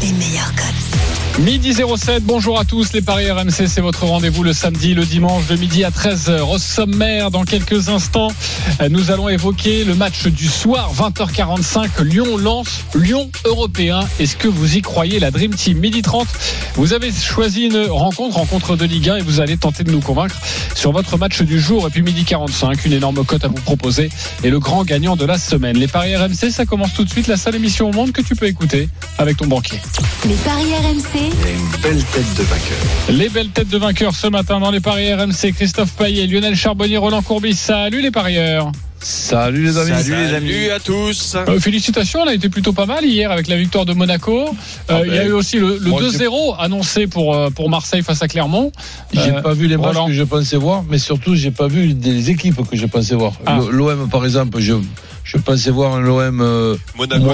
les meilleurs codes. Midi 07, bonjour à tous, les Paris RMC, c'est votre rendez-vous le samedi, le dimanche de midi à 13h. Au sommaire, dans quelques instants, nous allons évoquer le match du soir, 20h45, Lyon-Lens, Lyon européen. Est-ce que vous y croyez, la Dream Team? Midi 30, vous avez choisi une rencontre, rencontre de Ligue 1, et vous allez tenter de nous convaincre sur votre match du jour. Et puis midi 45, une énorme cote à vous proposer, et le grand gagnant de la semaine. Les Paris RMC, ça commence tout de suite, la seule émission au monde que tu peux écouter avec ton banquier. Les Paris RMC, une belle tête de vainqueur. Les belles têtes de vainqueurs ce matin dans les paris RMC. Christophe Payet, Lionel Charbonnier, Roland Courbis. Salut les parieurs. Salut les amis. Salut, les amis. Salut à tous. Euh, félicitations, on a été plutôt pas mal hier avec la victoire de Monaco. Euh, Ah il y a ben, eu aussi le, le moi, 2-0 annoncé pour, euh, pour Marseille face à Clermont. J'ai Euh, pas vu les matchs que je pensais voir, mais surtout j'ai pas vu des équipes que je pensais voir. Ah. L'OM par exemple, je je pensais voir un l'OM euh, mo-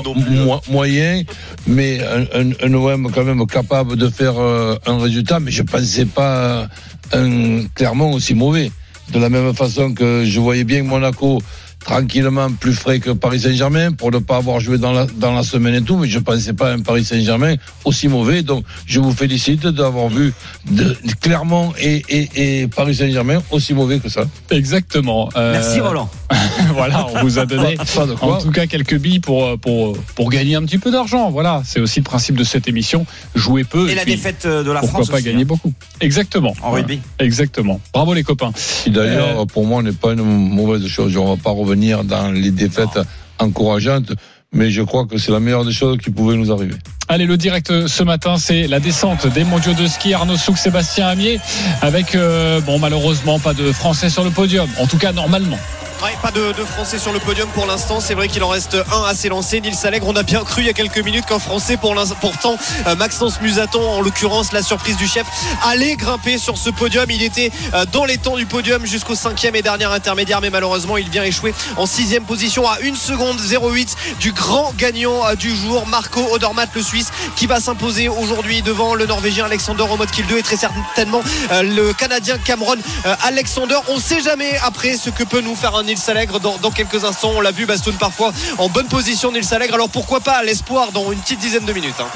mo- moyen, mais un, un, un OM quand même capable de faire euh, un résultat, mais je pensais pas un Clermont aussi mauvais. De la même façon que je voyais bien Monaco tranquillement plus frais que Paris Saint-Germain pour ne pas avoir joué dans la, dans la semaine et tout, mais je pensais pas un Paris Saint-Germain aussi mauvais. Donc je vous félicite d'avoir vu de, Clermont et, et, et Paris Saint-Germain aussi mauvais que ça. Exactement. Euh, Merci Roland. voilà, on vous a donné Pas en tout cas quelques billes pour, pour, pour gagner un petit peu d'argent. Voilà, c'est aussi le principe de cette émission. Jouer peu. Et la puis, défaite euh, de la Pourquoi France pas aussi, gagner hein, beaucoup Exactement. en rugby. Exactement. Bravo les copains. Qui d'ailleurs, pour moi, n'est pas une mauvaise chose. On va pas revenir dans les défaites encourageantes, mais je crois que c'est la meilleure des choses qui pouvait nous arriver. Allez, le direct euh, ce matin, c'est la descente des mondiaux de ski. Arnaud Souk, Sébastien Amier, avec, euh, bon, malheureusement, pas de Français sur le podium. En tout cas, normalement. Pas de, Français sur le podium pour l'instant. C'est vrai qu'il en reste un à s'élancer. Nils Allègre, on a bien cru il y a quelques minutes qu'un Français, pour pourtant, euh, Maxence Musaton, en l'occurrence, la surprise du chef, allait grimper sur ce podium. Il était euh, dans les temps du podium jusqu'au cinquième et dernier intermédiaire, mais malheureusement, il vient échouer en sixième position à 1 seconde 08 du grand gagnant euh, du jour, Marco Odermatt, le Suisse, qui va s'imposer aujourd'hui devant le Norvégien Alexander Kill 2 et très certainement le Canadien Cameron Alexander. On ne sait jamais après ce que peut nous faire un Nils Allègre dans, dans quelques instants. On l'a vu, Bastoun parfois en bonne position, Nils Allègre. Alors pourquoi pas l'espoir dans une petite dizaine de minutes. hein.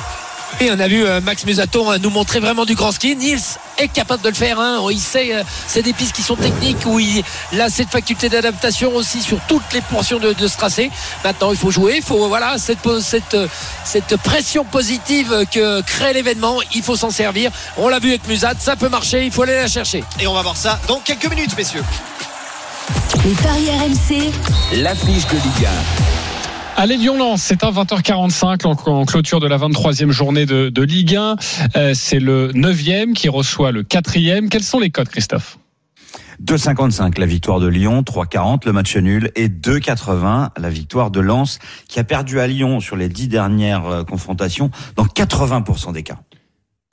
Et on a vu euh, Max Musaton euh, nous montrer vraiment du grand ski. Niels est capable de le faire. hein. Il sait, euh, c'est des pistes qui sont techniques où il, a cette faculté d'adaptation aussi sur toutes les portions de, de ce tracé. Maintenant, il faut jouer. Il faut voilà cette, po- cette, euh, cette pression positive que crée l'événement. Il faut s'en servir. On l'a vu avec Musat. Ça peut marcher. Il faut aller la chercher. Et on va voir ça dans quelques minutes, messieurs. Les Paris RMC, L'affiche de Ligue Allez, Lyon-Lens, c'est à 20h45 en, en clôture de la 23e journée de, de Ligue 1. Euh, c'est le 9e qui reçoit le 4e. Quels sont les codes, Christophe? 2,55 la victoire de Lyon, 3,40 le match nul et 2,80 la victoire de Lens qui a perdu à Lyon sur les dix dernières euh, confrontations dans 80% des cas.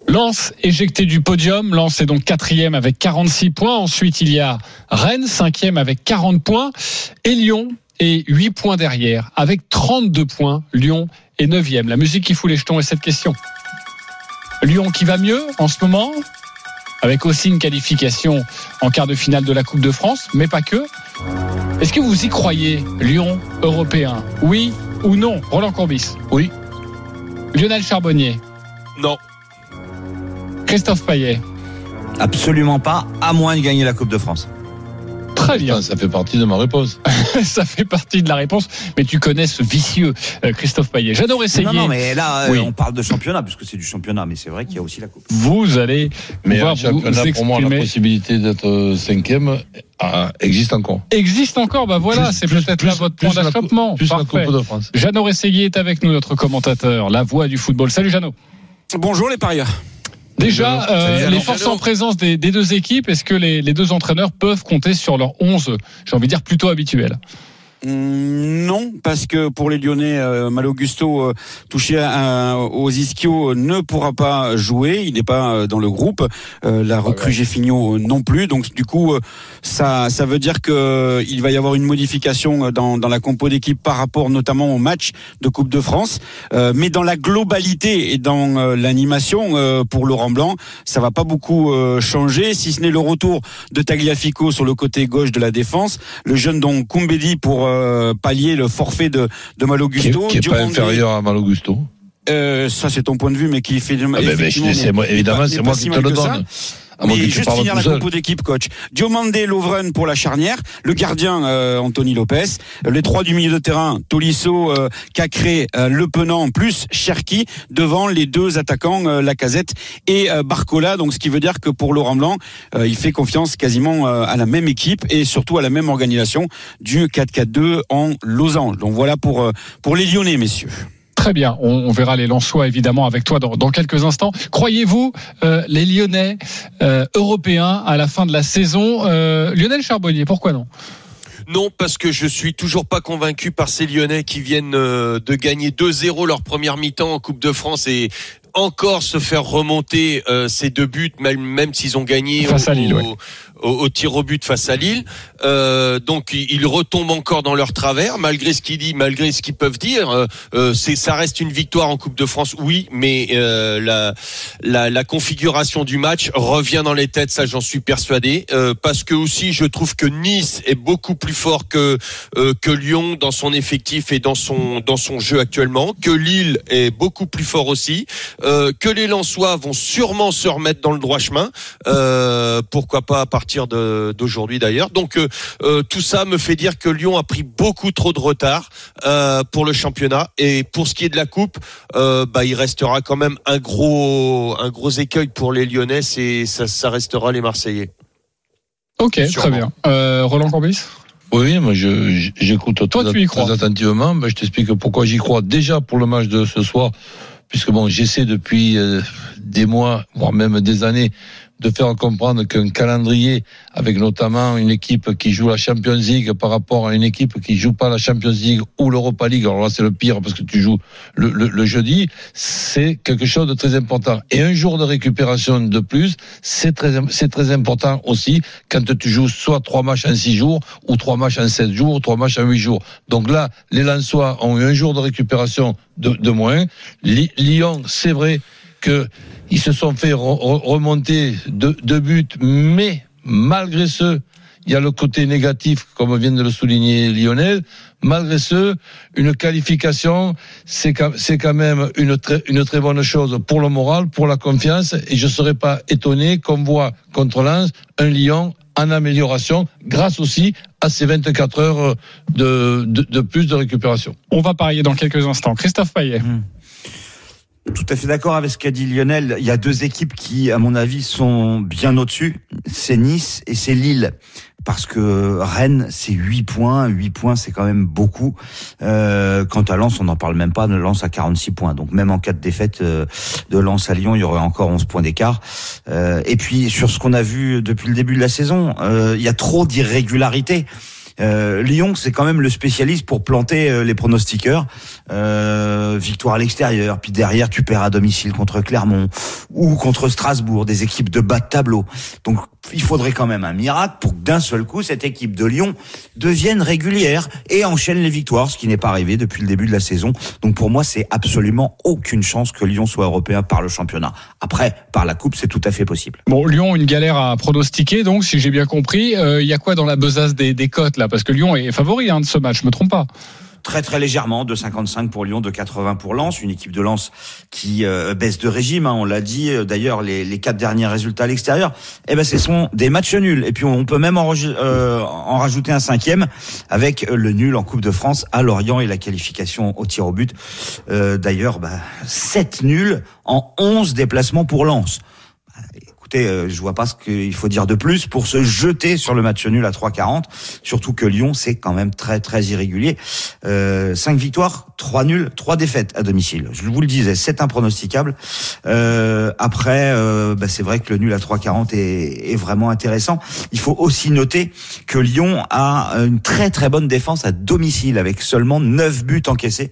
Lens éjecté du podium. Lens est donc quatrième avec 46 points. Ensuite, il y a Rennes, cinquième avec 40 points. Et Lyon est 8 points derrière avec 32 points. Lyon est neuvième. La musique qui fout les jetons est cette question. Lyon qui va mieux en ce moment? Avec aussi une qualification en quart de finale de la Coupe de France, mais pas que. Est-ce que vous y croyez, Lyon européen? Oui ou non? Roland Courbis Oui. Lionel Charbonnier Non. Christophe Payet Absolument pas, à moins de gagner la Coupe de France. Très bien. Ça fait partie de ma réponse. ça fait partie de la réponse, mais tu connais ce vicieux euh, Christophe Payet. J'adore essayer. Non, non, mais là, euh, Oui. on parle de championnat, puisque c'est du championnat, mais c'est vrai qu'il y a aussi la Coupe. Vous allez Mais pouvoir vous championnat, pour moi, la exprimer. possibilité d'être euh, cinquième euh, existe encore. Existe encore, bah voilà, c'est peut-être plus- là votre plus point d'achoppement. Plus la Parfait. Coupe de France. Jeannot Rességuier est avec nous, notre commentateur, la voix du football. Salut Jeannot. Bonjour les parieurs. Déjà, euh, les forces en présence des, des deux équipes, est-ce que les, les deux entraîneurs peuvent compter sur leur 11, j'ai envie de dire, plutôt habituel Non, parce que pour les Lyonnais, euh, Malaugusto euh, touché à- à- aux ischio ne pourra pas jouer. Il n'est pas euh, dans le groupe. Euh, la recrue Geffinho euh, non plus. Donc du coup, euh, ça, ça veut dire que euh, il va y avoir une modification euh, dans, dans la compo d'équipe par rapport notamment au match de Coupe de France. Euh, mais dans la globalité et dans euh, l'animation euh, pour Laurent Blanc, ça va pas beaucoup euh, changer, si ce n'est le retour de Tagliafico sur le côté gauche de la défense, le jeune donc Koumbedi pour euh, pallier le forfait de, de Malo Qui, qui est pas inférieur à Malo Gusto. euh, ça c'est ton point de vue, mais qui fait Ah je effectivement dis, c'est moi- évidemment, c'est moi qui te le donne. Mais juste finir la compo d'équipe, coach. Diomandé, Lovren pour la charnière, le gardien euh, Anthony Lopez, les trois du milieu de terrain, Tolisso, euh, Cacré, euh, Le Penant plus Cherki devant les deux attaquants euh, Lacazette et euh, Barcola. Donc ce qui veut dire que pour Laurent Blanc, euh, il fait confiance quasiment euh, à la même équipe et surtout à la même organisation du 4-4-2 en losange. Donc voilà pour euh, pour les Lyonnais, messieurs. Très bien, on, on verra les Lensois évidemment avec toi dans, dans quelques instants. Croyez-vous euh, les Lyonnais euh, européens à la fin de la saison euh, Lionel Charbonnier, pourquoi non? Non, parce que je suis toujours pas convaincu par ces Lyonnais qui viennent de gagner 2-0 leur première mi-temps en Coupe de France et encore se faire remonter euh, ces deux buts, même, même s'ils ont gagné Face au, à Lille, ouais. au- au tir au but face à Lille. Euh, donc ils retombent encore dans leur travers, malgré ce qu'ils disent, malgré ce qu'ils peuvent dire. Euh, euh, c'est ça reste une victoire en Coupe de France, oui, mais euh, la, la la configuration du match revient dans les têtes, ça j'en suis persuadé, Euh, parce que aussi je trouve que Nice est beaucoup plus fort que euh, que Lyon dans son effectif et dans son dans son jeu actuellement, que Lille est beaucoup plus fort aussi, que les Lensois vont sûrement se remettre dans le droit chemin, pourquoi pas à partir d'aujourd'hui d'ailleurs. Donc euh, euh, tout ça me fait dire que Lyon a pris beaucoup trop de retard euh, pour le championnat et pour ce qui est de la coupe, euh, bah il restera quand même un gros un gros écueil pour les Lyonnais, et ça, ça restera les Marseillais. Ok, très bien. Euh, Roland Corbis? Oui, moi je- j'écoute Toi, très, tu y crois. très attentivement. Ben, je t'explique pourquoi j'y crois. Déjà pour le match de ce soir, puisque bon, j'essaie depuis euh, des mois, voire même des années, de faire comprendre qu'un calendrier avec notamment une équipe qui joue la Champions League par rapport à une équipe qui joue pas la Champions League ou l'Europa League, alors là c'est le pire parce que tu joues le, le- le jeudi, c'est quelque chose de très important. Et un jour de récupération de plus, c'est très, c'est très important aussi quand tu joues soit trois matchs en six jours ou trois matchs en sept jours, ou trois matchs en huit jours. Donc là, les Lensois ont eu un jour de récupération de, de moins. Lyon, c'est vrai que ils se sont fait re- re- remonter deux, deux buts, mais malgré ce, il y a le côté négatif, comme vient de le souligner Lionel. Malgré ce, une qualification, c'est quand, c'est quand même une très, une très bonne chose pour le moral, pour la confiance. Et je ne serais pas étonné qu'on voit contre Lens un Lyon en amélioration, grâce aussi à ces 24 heures de, de, de plus de récupération. On va parier dans quelques instants. Christophe Payet. Tout à fait d'accord avec ce qu'a dit Lionel. Il y a deux équipes qui, à mon avis, sont bien au-dessus. C'est Nice et c'est Lille. Parce que Rennes, c'est 8 points. 8 points, c'est quand même beaucoup. Euh, quant à Lens, on n'en parle même pas. Lens à 46 points. Donc même en cas de défaite euh, de Lens à Lyon, il y aurait encore 11 points d'écart. Euh, et puis sur ce qu'on a vu depuis le début de la saison, euh, il y a trop d'irrégularités. Euh, Lyon, c'est quand même le spécialiste pour planter euh, les pronostiqueurs. Euh, victoire à l'extérieur, puis derrière tu perds à domicile contre Clermont ou contre Strasbourg, des équipes de bas de tableau. Donc il faudrait quand même un miracle pour que d'un seul coup cette équipe de Lyon devienne régulière et enchaîne les victoires, ce qui n'est pas arrivé depuis le début de la saison. Donc pour moi, c'est absolument aucune chance que Lyon soit européen par le championnat. Après, par la coupe, c'est tout à fait possible. Bon, Lyon, une galère à pronostiquer, donc, si j'ai bien compris. Euh, Il y a quoi dans la besace des, des cotes, là? Parce que Lyon est favori hein, de ce match, je me trompe pas. Très très légèrement, de 55 pour Lyon, de 80 pour Lens, une équipe de Lens qui euh, baisse de régime, hein, on l'a dit. euh, D'ailleurs, les, quatre derniers résultats à l'extérieur, eh ben, ce sont des matchs nuls. Et puis on peut même euh, en rajouter un cinquième avec le nul en Coupe de France à Lorient et la qualification au tir au but. D'ailleurs, bah, 7 nuls en 11 déplacements pour Lens. Écoutez, euh, je vois pas ce qu'il faut dire de plus pour se jeter sur le match nul à 3,40. Surtout que Lyon, c'est quand même très très irrégulier. Euh, 5 victoires, 3 nuls, 3 défaites à domicile. Je vous le disais, c'est impronosticable. Euh, après, euh, bah, c'est vrai que le nul à 3,40 est, est vraiment intéressant. Il faut aussi noter que Lyon a une très très bonne défense à domicile avec seulement 9 buts encaissés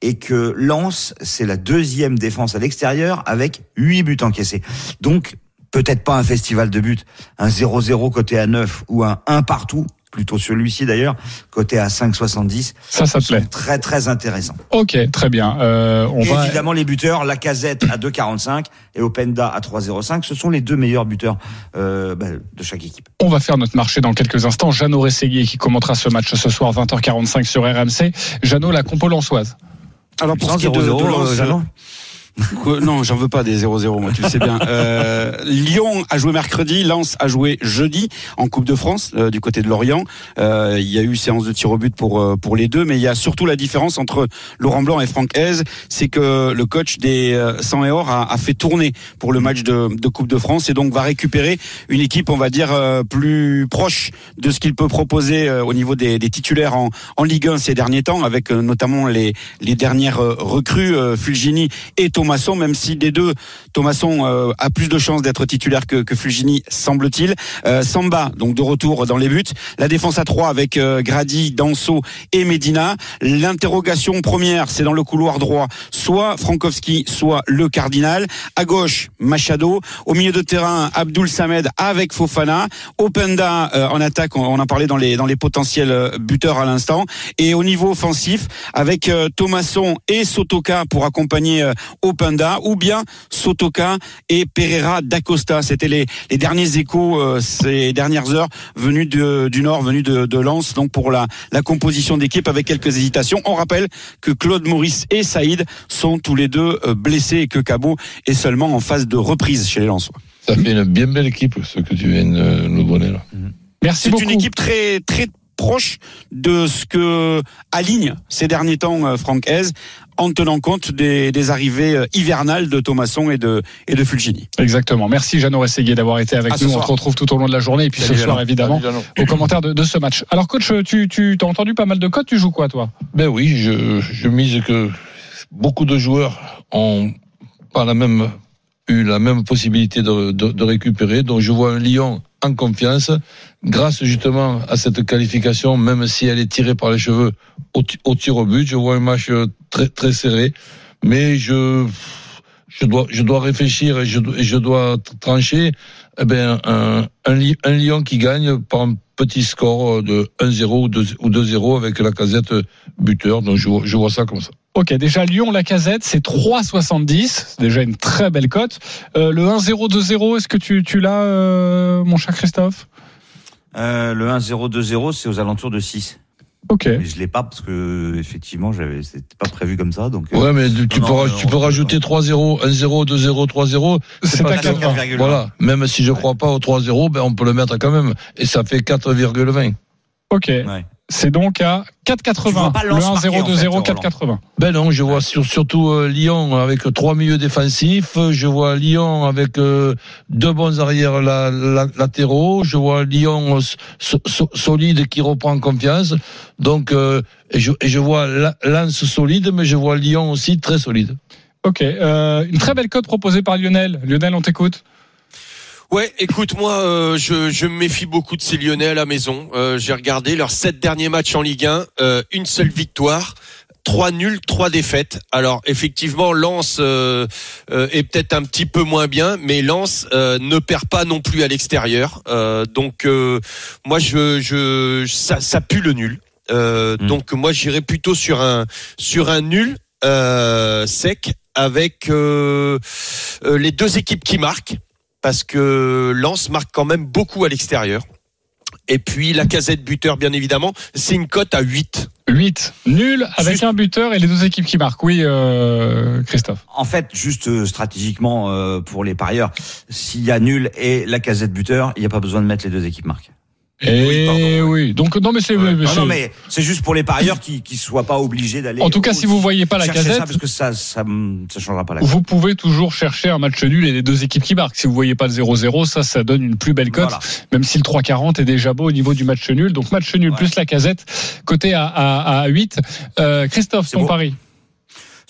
et que Lens, c'est la deuxième défense à l'extérieur avec 8 buts encaissés. Donc, peut-être pas un festival de buts, un 0-0 côté à 9 ou un 1 partout, plutôt celui-ci d'ailleurs, côté à 5,70. Ça, ça plaît. Très, très intéressant. Ok, très bien. Euh, on et va... évidemment, les buteurs, la casette à 2,45 et Openda à 3,05. Ce sont les deux meilleurs buteurs euh, bah, de chaque équipe. On va faire notre marché dans quelques instants. Jeannot Rességuier qui commentera ce match ce soir 20h45 sur RMC. Jeannot, la compo lançoise. Alors pour ce qui est de, de Lens, non, j'en veux pas des 0-0, moi, tu le sais bien. Euh, Lyon a joué mercredi, Lens a joué jeudi en Coupe de France euh, du côté de Lorient. Euh, il y a eu séance de tir au but pour euh, pour les deux, mais il y a surtout la différence entre Laurent Blanc et Franck Hez, c'est que le coach des 100 et or a, a, fait tourner pour le match de, de, Coupe de France et donc va récupérer une équipe, on va dire, plus proche de ce qu'il peut proposer au niveau des, des, titulaires en, en Ligue 1 ces derniers temps, avec notamment les les dernières recrues Fulgini et Thomas Thomasson, même si des deux, Thomasson euh, a plus de chances d'être titulaire que, que semble-t-il. Euh, Samba, donc de retour dans les buts. La défense à 3 avec euh, Grady, Danso et Medina. L'interrogation première, c'est dans le couloir droit, soit Frankowski, soit le Cardinal. À gauche, Machado. Au milieu de terrain, Abdul Samed avec Fofana. Openda euh, en attaque, on, on en parlait dans les, dans les potentiels buteurs à l'instant. Et au niveau offensif, avec Thomasson et Sotoka pour accompagner ou bien Sotoka et Pereira d'Acosta. C'était les, les derniers échos euh, ces dernières heures venus de, du nord, venus de, de Lens, donc pour la, la composition d'équipe avec quelques hésitations. On rappelle que Claude Maurice et Saïd sont tous les deux euh, blessés et que Cabot est seulement en phase de reprise chez les Lensois. Ça fait une bien belle équipe, ce que tu viens de nous donner là. Merci C'est beaucoup. une équipe très très proche de ce que aligne ces derniers temps euh, Franck Hez en tenant compte des, des, arrivées euh, hivernales de Thomasson et de, et de Fulgini. Exactement. Merci Jeannot Rességuier d'avoir été avec À nous. On te retrouve tout au long de la journée et puis Salut, ce soir Jeannot. évidemment aux commentaires de, de ce match. Alors coach, tu, tu as entendu pas mal de codes. Tu joues quoi toi? Ben oui, je, je mise que beaucoup de joueurs ont pas la même eu la même possibilité de, de, de récupérer. Donc je vois un Lyon en confiance, grâce justement à cette qualification, même si elle est tirée par les cheveux au, au tir au but. Je vois un match euh, très très serré, mais je je dois je dois réfléchir et je, je dois trancher. Eh ben un, un, Lyon qui gagne par un petit score de 1-0 ou 2 ou 2-0 avec la casette buteur. Donc je, vois- je vois ça comme ça. Ok, déjà Lyon la casette, c'est 3,70, c'est déjà une très belle cote. Euh, le 1-0 2-0, est-ce que tu, tu l'as, euh, mon cher Christophe? Euh, le 1-0-2-0, c'est aux alentours de 6. Ok. Mais je l'ai pas parce que effectivement, j'avais, c'était pas prévu comme ça. Donc, euh, Ouais, mais tu, non, peux, non, tu peux rajouter 3-0, 1-0, 2-0, 3-0. C'est pas à très 4,20. grave. 4,20. Voilà. Même si je crois pas au 3-0, ben, on peut le mettre quand même. Et ça fait 4,20. Ok. Ouais. C'est donc à Tu 4,80. vois pas Le Lens marquer, 1-0 en fait, 2-0 Roland. 4,80. Ben non, je vois sur- surtout euh, Lyon avec trois milieux défensifs. Je vois Lyon avec euh, deux bons arrières la- la- latéraux. Je vois Lyon euh, so- so- solide qui reprend confiance. Donc, euh, et, je, et je vois Lens solide, mais je vois Lyon aussi très solide. Ok. Euh, une très belle cote proposée par Lionel. Lionel, on t'écoute. Ouais, écoute, moi, euh, je, je me méfie beaucoup de ces Lyonnais à la maison. Euh, J'ai regardé leurs sept derniers matchs en Ligue 1, euh, une seule victoire. Trois nuls, trois défaites. Alors effectivement, Lens euh, euh, est peut-être un petit peu moins bien, mais Lens euh, ne perd pas non plus à l'extérieur. Euh, donc euh, moi, je, je, ça, ça pue le nul. Euh, Mm. Donc moi, j'irais plutôt sur un sur un nul euh, sec avec les deux équipes qui marquent parce que Lens marque quand même beaucoup à l'extérieur. Et puis la casette buteur, bien évidemment, c'est une cote à 8. 8. Nul avec Juste- un buteur et les deux équipes qui marquent. Oui, euh, Christophe. En fait, juste euh, stratégiquement euh, pour les parieurs, s'il y a nul et la casette buteur, il n'y a pas besoin de mettre les deux équipes marques. Et oui, donc non mais c'est Ouais. mais Non, c'est- non, mais c'est juste pour les parieurs qui qui soient pas obligés d'aller. En tout cas, si vous voyez pas la casette- ça, parce que ça ça ça changera pas la. vous pouvez toujours chercher un match nul et les deux équipes qui marquent. Si vous voyez pas le 0-0, ça, ça donne une plus belle cote, Voilà. même si le 3-40 est déjà beau au niveau du match nul. Donc match nul Ouais. plus la casette, côté à, à, à 8. Euh, Christophe, ton beau. pari?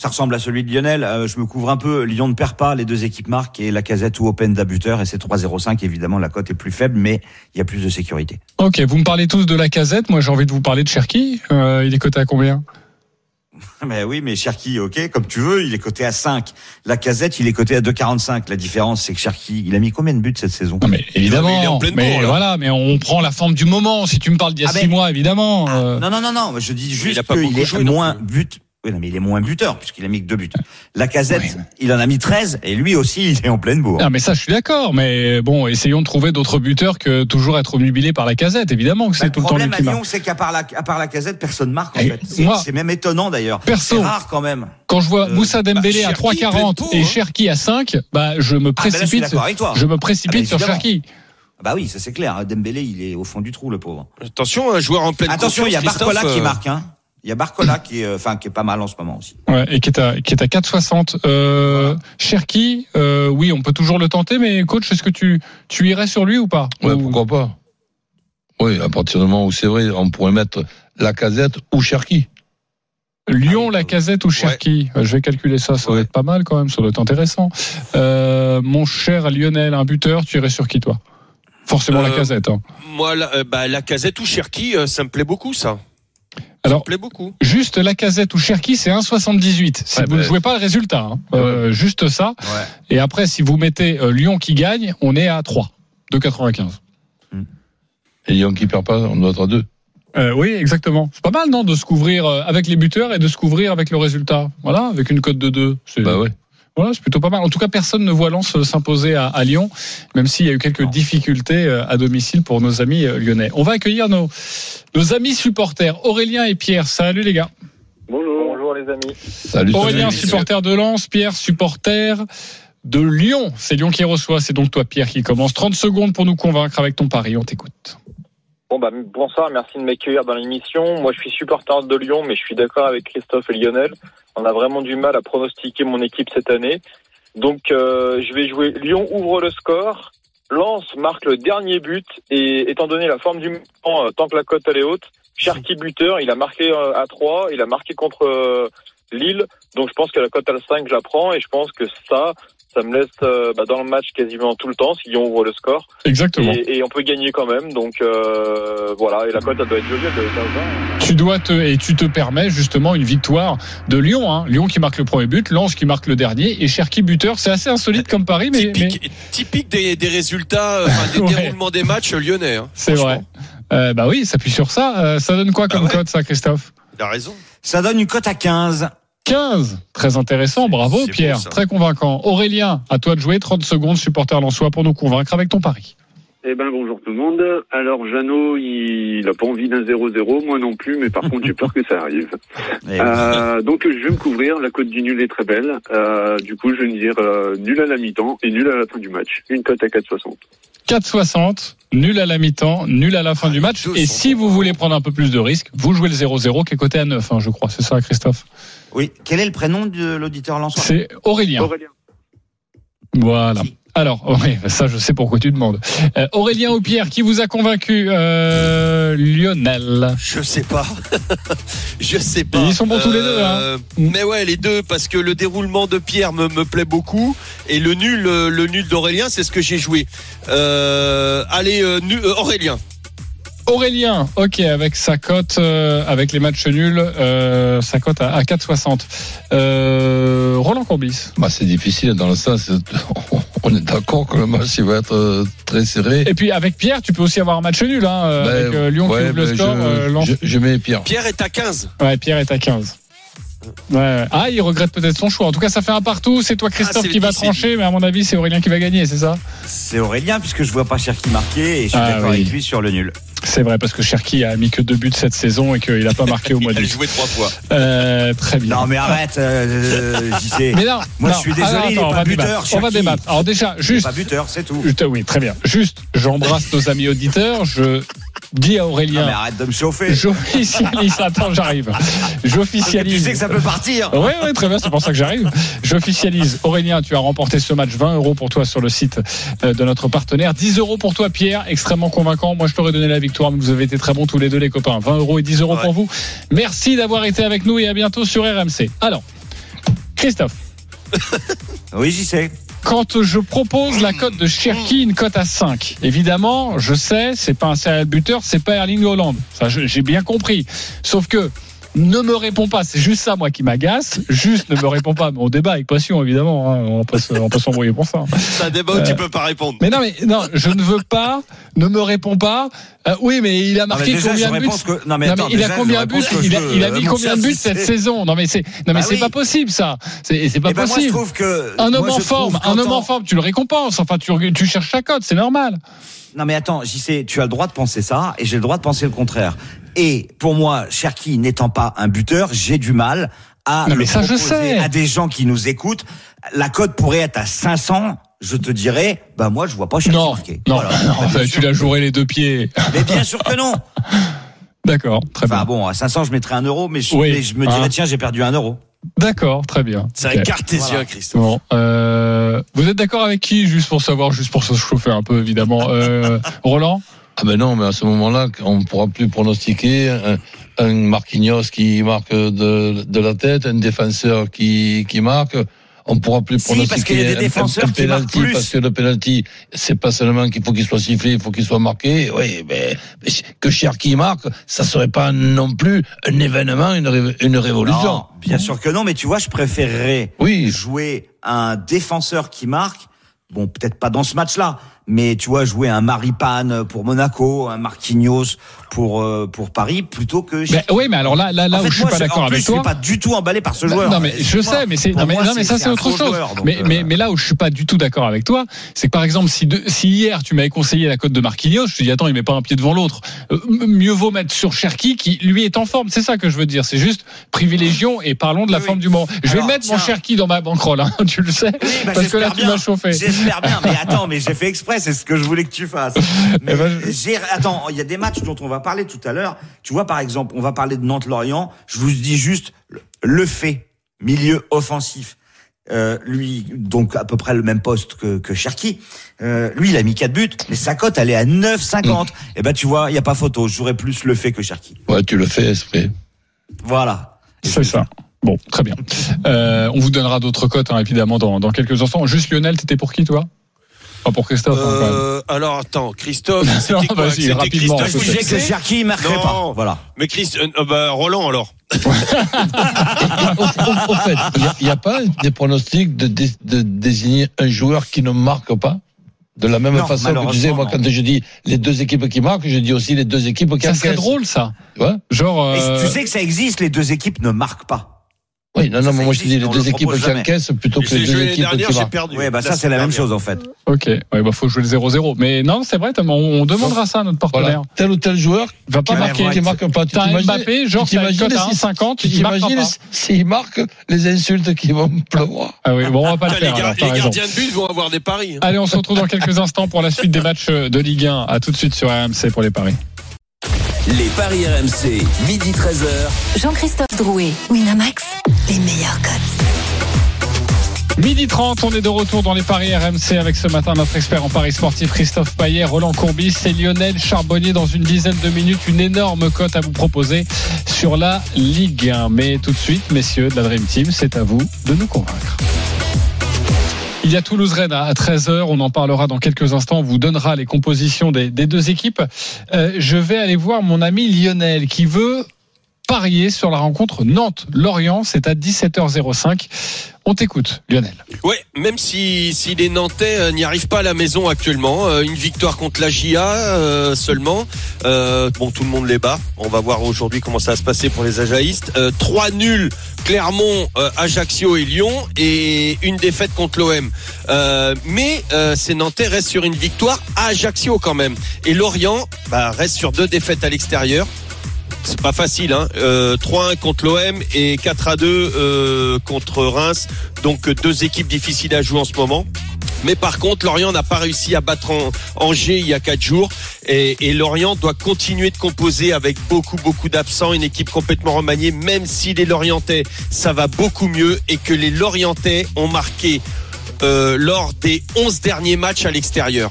Ça ressemble à celui de Lionel. Euh, je me couvre un peu. Lyon ne perd pas. Les deux équipes marquent et la casette ou Open d'abuteur et c'est 3-0-5. Évidemment, la cote est plus faible, mais il y a plus de sécurité. Ok, vous me parlez tous de la casette. Moi, j'ai envie de vous parler de Cherki. Euh, il est coté à combien? Mais oui, mais Cherki, ok, comme tu veux, il est coté à 5. La casette, il est coté à 2,45. La différence, c'est que Cherki, il a mis combien de buts cette saison? Non, mais évidemment. il est en pleine mais bourre, voilà, mais on prend la forme du moment. Si tu me parles d'il y a Ah, six mais- mois, évidemment. euh, Non, non, non, non. Je dis juste a pas qu'il beaucoup est moins but. Oui, non, mais il est moins buteur puisqu'il a mis que deux buts. La casette, il en a mis 13 et lui aussi, il est en pleine bourre. Ah mais ça je suis d'accord, mais bon, essayons de trouver d'autres buteurs que toujours être obnubilé par la casette, évidemment que Bah, c'est le tout le temps lui problème à. Lyon, c'est qu'à part la, à part la casette, personne marque en Et fait. C'est moi- c'est même étonnant d'ailleurs. Perso. C'est rare quand même. Quand je vois Euh, Moussa Dembélé bah, à Cherki, 3,40 pleine et hein. Cherki à 5, bah je me Ah, là, je suis précipite, d'accord avec toi. je me Ah, précipite bah, sur. Cherki. Bah oui, ça c'est clair. Dembélé, il est au fond du trou, le pauvre. Attention, un joueur en pleine Attention, il y a Barcola qui euh, marque. Hein. Il y a Barcola qui est, euh, enfin, qui est pas mal en ce moment aussi. Ouais, et qui est à qui est à 4,60. Euh, Cherki, euh, oui, on peut toujours le tenter, mais coach, est-ce que tu tu irais sur lui ou pas? Ouais, Ou- pourquoi pas? Oui, à partir du moment où c'est vrai, on pourrait mettre la casette ou Cherki. Lyon, Ah la ouais. casette ou Cherki? Euh, Je vais calculer ça, ça doit Ouais. être pas mal quand même, ça doit être intéressant. Euh, mon cher Lionel, un buteur, tu irais sur qui toi? Forcément la casette. hein. Moi, la, bah, la casette ou Cherki, ça me plaît beaucoup, ça. Alors, ça me plaît beaucoup. Juste la casette ou Cherki, c'est 1,78. Si Ouais, vous ne bah, jouez pas le résultat, hein. Euh, juste ça. Ouais. Et après, si vous mettez euh, Lyon qui gagne, on est à 3, 2,95. Et Lyon qui perd pas, on doit être à deux. Euh, oui, exactement. C'est pas mal, non, de se couvrir euh, avec les buteurs et de se couvrir avec le résultat. Voilà, avec une cote de 2. C'est, Bah ouais. Voilà, c'est plutôt pas mal. En tout cas, personne ne voit Lens s'imposer à, à Lyon, même s'il y a eu quelques difficultés euh, à domicile pour nos amis euh, lyonnais. On va accueillir nos, nos amis supporters, Aurélien et Pierre. Salut les gars. Bonjour. Bonjour les amis. Salut, Aurélien, salut. supporter de Lens, Pierre, supporter de Lyon. C'est Lyon qui reçoit, c'est donc toi Pierre qui commence. 30 secondes pour nous convaincre avec ton pari, on t'écoute. Bon bah bonsoir, merci de m'accueillir dans l'émission. Moi je suis supporter de Lyon, mais je suis d'accord avec Christophe et Lionel. On a vraiment du mal à pronostiquer mon équipe cette année. Donc euh, je vais jouer Lyon ouvre le score. Lens marque le dernier but et étant donné la forme du moment, euh, tant que la cote elle est haute, Cherki buteur, il a marqué euh, à 3, il a marqué contre Lille. Donc je pense que la cote à 5 je la prends et je pense que ça, ça me laisse euh, bah, dans le match quasiment tout le temps si Lyon ouvre le score. Exactement. Et, et on peut gagner quand même. Donc euh, voilà, et la cote elle doit être jolie, elle doit être 15 Tu dois te et tu te permets justement une victoire de Lyon. Hein. Lyon qui marque le premier but, Lens qui marque le dernier et Cherki buteur. C'est assez insolite comme pari, mais, mais Typique, des, des résultats, euh, enfin, des Ouais. déroulements des matchs lyonnais. hein, c'est vrai. Euh, bah oui, ça appuie sur ça. Euh, ça donne quoi Bah comme ouais. cote, ça, Christophe? Il a raison. Ça donne une cote à 15. 15. Très intéressant. Bravo, Pierre. beau. Très convaincant. Aurélien, à toi de jouer. 30 secondes, supporter lensois pour nous convaincre avec ton pari. Eh ben bonjour tout le monde. Alors Jeannot, il a pas envie d'un 0-0, moi non plus, mais par contre j'ai peur que ça arrive. Et Euh, donc je vais me couvrir, la cote du nul est très belle. Euh, du coup je vais me dire euh, nul à la mi-temps et nul à la fin du match. Une cote à 4,60. 4,60. Nul à la mi-temps, nul à la fin Ah, du match. Et si vous voulez prendre un peu plus de risques, vous jouez le 0-0 qui est coté à 9, hein, je crois. C'est ça, Christophe? Oui. Quel est le prénom de l'auditeur Lançois C'est Aurélien. Aurélien. Voilà. Alors, oui, ça, je sais pourquoi tu demandes. Euh, Aurélien ou Pierre, qui vous a convaincu euh, Lionel? Je sais pas. je sais pas. Ils sont bons tous les deux, hein. Euh, Mais ouais, les deux, parce que le déroulement de Pierre me, me plaît beaucoup. Et le nul, le nul d'Aurélien, c'est ce que j'ai joué. Euh, allez, euh, nu- euh, Aurélien. Aurélien, ok, avec sa cote, euh, avec les matchs nuls, euh, sa cote à, à 4,60. Euh, Roland Courbis. Bah, c'est difficile dans le sens. On est d'accord que le match il va être euh, très serré. Et puis avec Pierre, tu peux aussi avoir un match nul, hein, euh, Ben, avec euh, Lyon ouais, qui ouvre le ben, score. euh, je, je mets Pierre. Pierre est à 15. Ouais, Pierre est à 15. Ouais. Ah, il regrette peut-être son choix. En tout cas, ça fait un partout. C'est toi, Christophe, c'est qui va trancher, mais à mon avis, c'est Aurélien qui va gagner, c'est ça C'est Aurélien, puisque je vois pas Cherki marquer et je suis Ah d'accord oui. avec lui sur le nul. C'est vrai, parce que Cherki a mis que deux buts cette saison et qu'il n'a pas marqué au mois Il a d'août. joué trois fois. Euh, très bien. Non, mais arrête, euh, j'y sais. Mais non, Moi, non. je suis désolé, il est attends, on pas va buteur. On va Cherki. débattre. Alors déjà, juste, pas buteur, c'est tout. juste, oui, très bien. Juste, j'embrasse nos amis auditeurs. Je dis à Non, mais Aurélien. arrête de me chauffer. J'officialise. Attends, j'arrive. Que tu J'officialise. sais que ça peut partir. Oui, oui, très bien, c'est pour ça que j'arrive. J'officialise. Aurélien, tu as remporté ce match. 20 euros pour toi sur le site euh, de notre partenaire. 10 euros pour toi, Pierre. Extrêmement convaincant. Moi, je t'aurais donné la victoire, mais vous avez été très bons tous les deux, les copains. 20 euros et 10 euros pour vous. Merci d'avoir été avec nous et à bientôt sur RMC. Alors, Christophe. Oui, j'y sais. Quand je propose la cote de Cherki, une cote à 5, évidemment, je sais, c'est pas un serial buteur, c'est pas Erling Holland. Ça, j'ai bien compris. Sauf que, ne me réponds pas, c'est juste ça, moi, qui m'agace. Juste ne me réponds pas. Mais on débat avec passion, évidemment. hein. On va pas se- on s'embrouiller pour ça. C'est un débat où tu peux pas répondre. Mais non, mais non, je ne veux pas. Ne me réponds pas. Euh, oui, mais il a Non, mais marqué déjà, combien de buts? non, mais attends, il a combien de buts? il je a, veux, il a euh, mis combien de buts cette saison? Non, mais c'est non, mais Bah c'est oui. pas possible ça. C'est c'est pas Eh ben, moi, possible. je trouve que. un homme moi, en forme, un homme en forme, tu le récompenses. Enfin, tu, tu cherches sa cote, c'est normal. Non mais attends, j'y sais, tu as le droit de penser ça et j'ai le droit de penser le contraire. Et pour moi, Cherki n'étant pas un buteur, j'ai du mal à Non, le mais ça, je proposer sais. à des gens qui nous écoutent. La cote pourrait être à 500. Je te dirais, bah moi je vois pas Cherki Non, marquer. non, Voilà. non, Bien tu l'as joué les deux pieds. Mais bien sûr que non. D'accord, très Enfin bien. bon, à 500 je mettrais un euro, mais je, Oui. mais je me dirais Hein. tiens j'ai perdu un euro. D'accord, très bien. C'est Ok. un cartésien, Voilà. Christophe. Bon, euh, vous êtes d'accord avec qui, juste pour savoir, juste pour se chauffer un peu, évidemment. Euh, Roland Ah ben non, mais à ce moment-là, on ne pourra plus pronostiquer un, un Marquinhos qui marque de, de la tête, un défenseur qui, qui marque. On pourra plus Si, pronostiquer parce défenseurs un, penalty, parce que le penalty, c'est pas seulement qu'il faut qu'il soit sifflé, il faut qu'il soit marqué. Oui, mais, mais que Cherki marque, ça serait pas non plus un événement, une, ré- une révolution. Non, bien sûr que non, mais tu vois, je préférerais Oui. jouer un défenseur qui marque. Bon, peut-être pas dans ce match-là, mais tu vois, jouer un Maripane pour Monaco, un Marquinhos pour euh, pour Paris, plutôt que. Oui, mais alors là, là, là En où fait, je suis moi, pas d'accord avec Je toi. suis pas du tout emballé par ce joueur. Non mais je sais, mais c'est non mais, moi, non, mais ça c'est autre chose. joueur, donc, mais, euh, mais mais là où je suis pas du tout d'accord avec toi, c'est que par exemple si de- si hier tu m'avais conseillé la cote de Marquinhos, je te dis attends il met pas un pied devant l'autre. Euh, mieux vaut mettre sur Cherki qui lui est en forme. C'est ça que je veux dire. C'est juste privilégions et parlons de la Oui, forme oui. du moment. Je vais Alors, mettre mon tiens. Cherki dans ma banquerolle, hein, tu le sais, Oui, bah, parce que là tu m'as chauffé. J'espère bien, mais attends, mais j'ai fait exprès, c'est ce que je voulais que tu fasses. Mais Eh ben, je- attends, il y a des matchs dont on va parler tout à l'heure. Tu vois, par exemple, on va parler de Nantes-Lorient. Je vous dis juste le- fait, milieu offensif. Euh, lui, donc à peu près le même poste que, que Cherki. Euh, lui, il a mis 4 buts, mais sa cote, elle est à 9,50. Et ben, tu vois, il y a pas photo. Je jouerais plus le fait que Cherki. Ouais, tu le fais esprit. Voilà. C'est ça. Bon, très bien. Euh, on vous donnera d'autres cotes hein, évidemment dans, dans quelques instants. Juste Lionel, t'étais pour qui toi? Pas pour Christophe. hein, quand même. Euh, alors attends, Christophe, Non, c'était quoi vas-y, C'était rapidement, Christophe Je disais que Cherki, il marquerait Non. pas. Voilà. Mais Christ, euh, euh, bah, Roland alors. au, au- au fait, il n'y a, pas des pronostics de, dé- de désigner un joueur qui ne marque pas? De la même Non, façon que tu disais, moi, non. quand je dis les deux équipes qui marquent, je dis aussi les deux équipes qui Ça serait drôle ça. Ouais. Genre. Et euh, tu sais que ça existe, les deux équipes ne marquent pas. Oui, non, non, Ça, mais moi je te dis les deux équipes qui encaissent plutôt que les deux équipes dernière, qui j'ai perdu. Oui, bah ça c'est la même chose en fait. Ok, ouais, bah faut jouer le 0-0. Mais non, c'est vrai, on, on demandera ça à notre partenaire. Voilà. Tel ou tel joueur Il va pas Qui marquer. va qui marque pas. Tu Mbappé, genre t'imagines si- 1,50, Tu t'imagines s'il marque les insultes qui vont pleuvoir. Ah oui, bon, on va pas le faire. les gardiens de but vont avoir des paris. hein. Allez, on se retrouve dans quelques instants pour la suite des matchs de Ligue 1. À tout de suite sur RMC pour les paris. Les paris RMC, midi 13h. Jean-Christophe Drouet, Winamax, les meilleurs cotes. Midi 30, on est de retour dans les paris RMC avec ce matin notre expert en paris sportif Christophe Payet, Roland Courbis et Lionel Charbonnier dans une dizaine de minutes. Une énorme cote à vous proposer sur la Ligue 1. Mais tout de suite, messieurs de la Dream Team, c'est à vous de nous convaincre. Il y a Toulouse-Rennes à 13h, on en parlera dans quelques instants, on vous donnera les compositions des, des deux équipes. Euh, je vais aller voir mon ami Lionel qui veut parier sur la rencontre Nantes-Lorient, c'est à 17h05. On t'écoute Lionel. Ouais, même si, si les Nantais euh, n'y arrivent pas à la maison actuellement, euh, une victoire contre la euh, seulement. Bon, tout le monde les bat. On va voir aujourd'hui comment ça va se passer pour les Ajaïstes. Trois nuls, Clermont, Ajaccio et Lyon, et une défaite contre l'OM. Mais ces Nantais restent sur une victoire à Ajaccio quand même. Et Lorient bah, reste sur deux défaites à l'extérieur. C'est pas facile, hein. Euh, 3-1 contre l'OM et 4 à 2 euh, contre Reims. Donc euh, deux équipes difficiles à jouer en ce moment. Mais par contre, Lorient n'a pas réussi à battre Angers il y a quatre jours. Et, et Lorient doit continuer de composer avec beaucoup, beaucoup d'absents. Une équipe complètement remaniée, même si les Lorientais, ça va beaucoup mieux. Et que les Lorientais ont marqué euh, lors des 11 derniers matchs à l'extérieur.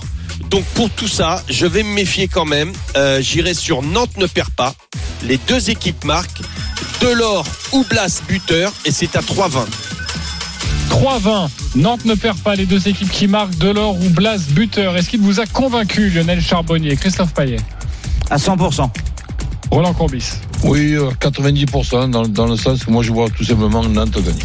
Donc pour tout ça, je vais me méfier quand même. Euh, J'irai sur Nantes ne perd pas. Les deux équipes marquent. Delors ou Blas buteur. Et c'est à 3-20. 3-20. Nantes ne perd pas les deux équipes qui marquent Delors ou Blas buteur. Est-ce qu'il vous a convaincu, Lionel Charbonnier, Christophe Payet? À 100%. Roland Courbis. Oui, euh, 90% dans, dans le sens que moi je vois tout simplement Nantes gagner.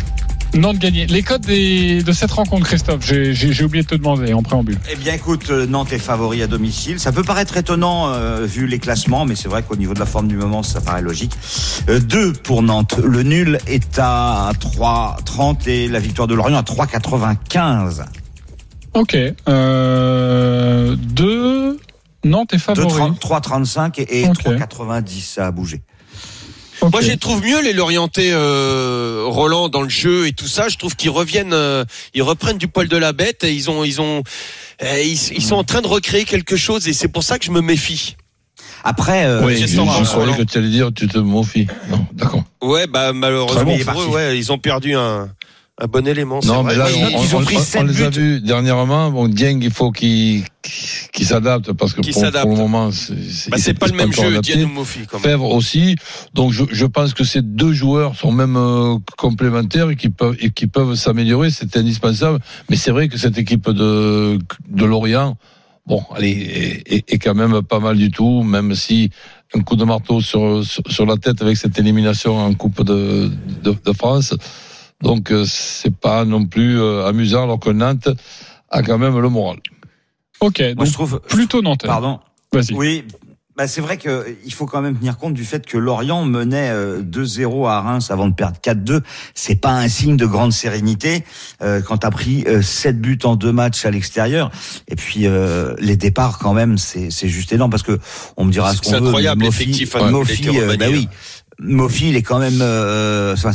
Nantes gagné. Les codes des- de cette rencontre, Christophe, j'ai oublié de te demander en préambule. Eh bien, écoute, euh, Nantes est favori à domicile. Ça peut paraître étonnant euh, vu les classements, mais c'est vrai qu'au niveau de la forme du moment, ça paraît logique. Euh, deux pour Nantes. Le nul est à 3,30 et la victoire de Lorient à 3,95. Ok. Euh, 2. Nantes est favori. 3,35 et, et Ok. 3,90, ça a bougé. Moi, je les trouve mieux les Lorientais, euh, Roland dans le jeu et tout ça. Je trouve qu'ils reviennent, euh, ils reprennent du poil de la bête. Et ils ont, ils ont, euh, ils, ils sont en train de recréer quelque chose et c'est pour ça que je me méfie. Après, euh, oui, je, je Roland. que tu allais dire tu te méfies. Non, d'accord. Ouais, bah malheureusement Très bon, pour eux, parti. ouais, ils ont perdu un, un bon élément. c'est Non, mais là, on, qu'ils ont on- pris on- on les a vus dernièrement. Bon, Dieng, il faut qu'il qu'il s'adapte parce que Qu'il pour, pour le moment, c'est Bah, s'est pas le même jeu, même. Fèvre aussi. Donc je, je pense que ces deux joueurs sont même euh, complémentaires et qui peuvent et qui peuvent s'améliorer. C'est indispensable. Mais c'est vrai que cette équipe de de Lorient, bon, allez, est, est- est quand même pas mal du tout. Même si un coup de marteau sur sur, sur la tête avec cette élimination en Coupe de de, de France. Donc euh, c'est pas non plus euh, amusant alors que Nantes a quand même le moral. Ok. moi, Donc je trouve. plutôt Nantes. Pardon. Vas-y. Oui. Bah c'est vrai que il faut quand même tenir compte du fait que Lorient menait euh, 2-0 à Reims avant de perdre 4-2. C'est pas un signe de grande sérénité euh, quand t'as pris euh, 7 buts en deux matchs à l'extérieur. Et puis euh, les départs quand même, c'est c'est juste énorme parce que on me dira ce C'est qu'on veut. incroyable, mais l'effectif, Mofi, euh, bah oui, Mofi, il est quand même. Euh, enfin,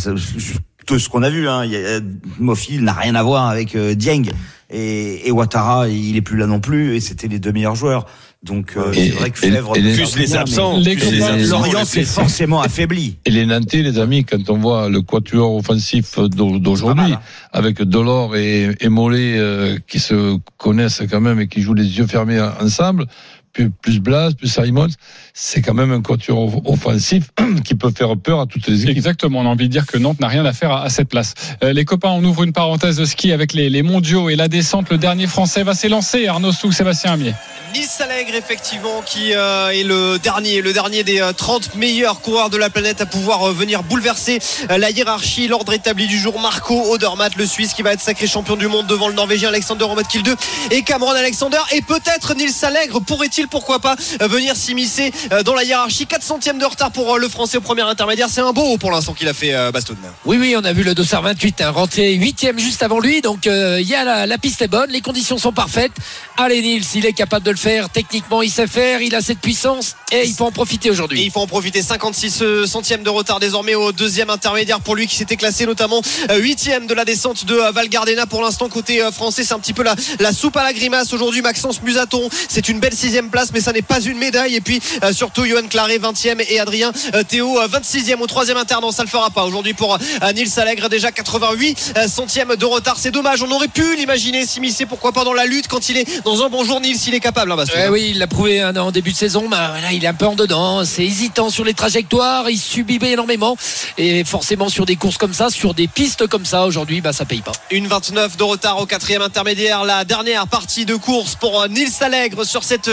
tout ce qu'on a vu, hein, a- Mofi il n'a rien à voir avec euh, Dieng et, et Ouattara, il est plus là non plus. Et c'était les deux meilleurs joueurs. Donc euh, c'est vrai que et- Fèvre Plus les absents. Lorient s'est forcément affaibli. Et les Nantais, les amis, quand on voit le quatuor offensif d'aujourd'hui, hein. avec Delors et, et Mollet euh, qui se connaissent quand même et qui jouent les yeux fermés en- ensemble, plus, plus Blas, plus Simons, c'est quand même un quatuor off- offensif qui peut faire peur à toutes les équipes. Exactement, on a envie de dire que Nantes n'a rien à faire à, à cette place. Euh, les copains, on ouvre une parenthèse de ski avec les, les mondiaux et la descente. Le dernier français va s'élancer, Arnaud Souk, Sébastien Amier. Nice Allègre effectivement qui euh, est le dernier le dernier des euh, 30 meilleurs coureurs de la planète à pouvoir euh, venir bouleverser euh, la hiérarchie l'ordre établi du jour Marco Odermatt le Suisse qui va être sacré champion du monde devant le Norvégien Alexander Romotkil 2 et Cameron Alexander et peut-être Nils Allègre pourrait-il pourquoi pas euh, venir s'immiscer euh, dans la hiérarchie 4 centièmes de retard pour euh, le français au premier intermédiaire c'est un beau pour l'instant qu'il a fait euh, Bastogne Oui, oui, on a vu le dossard 28 hein, rentrer huitième juste avant lui. Donc, euh, il y a la, la piste est bonne, les conditions sont parfaites. Allez, Nils, il est capable de le faire. Techniquement, il sait faire. Il a cette puissance et il faut en profiter aujourd'hui. il faut en profiter. 56 centièmes de retard désormais au deuxième intermédiaire pour lui qui s'était classé notamment euh, huitième de la descente de euh, Val Gardena. Pour l'instant, côté euh, français, c'est un petit peu la, la soupe à la grimace aujourd'hui. Maxence Musaton, c'est une belle sixième place, mais ça n'est pas une médaille. Et puis euh, surtout, Johan Claré, 20e et Adrien euh, Théo, euh, 26e au troisième inter. Non, ça le fera pas aujourd'hui pour euh, Nils Allègre. Déjà 88 euh, centièmes de retard. C'est dommage. On aurait pu l'imaginer s'immiscer, pourquoi pas dans la lutte quand il est dans un bon jour. Nils, il est capable. Hein. Ouais, oui, il l'a prouvé hein, en début de saison. Bah, là, il est un peu en dedans. C'est hésitant sur les trajectoires. Il subit énormément. Et forcément, sur des courses comme ça, sur des pistes comme ça, aujourd'hui, bah, ça paye pas. Une 29 de retard au quatrième intermédiaire. La dernière partie de course pour Nils Allègre sur cette